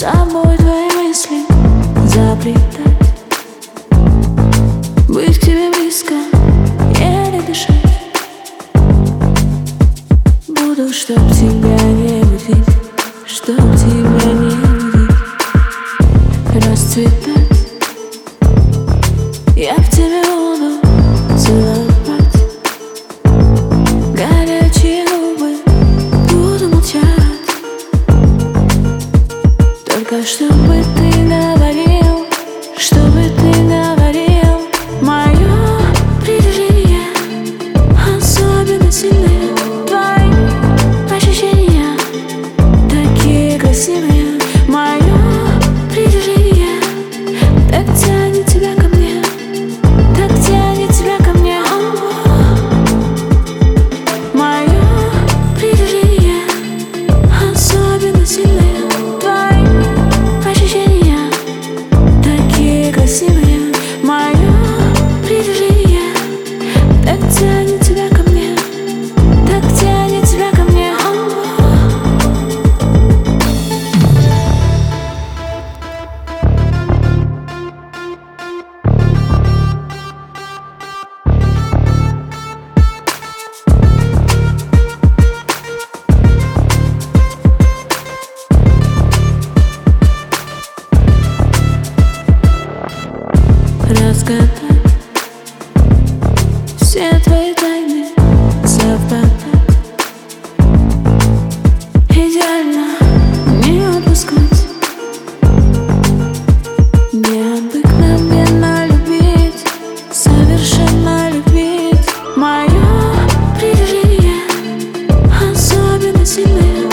собой твои мысли заплетать Быть к тебе близко, еле дышать. Буду, чтоб тебя не будить, чтоб тебя не будить Расцветать. Я в тебе буду целовать. загадок Все твои тайны завтра Идеально не отпускать. Необыкновенно любить Совершенно любить. Мое притяжение Особенно сильное.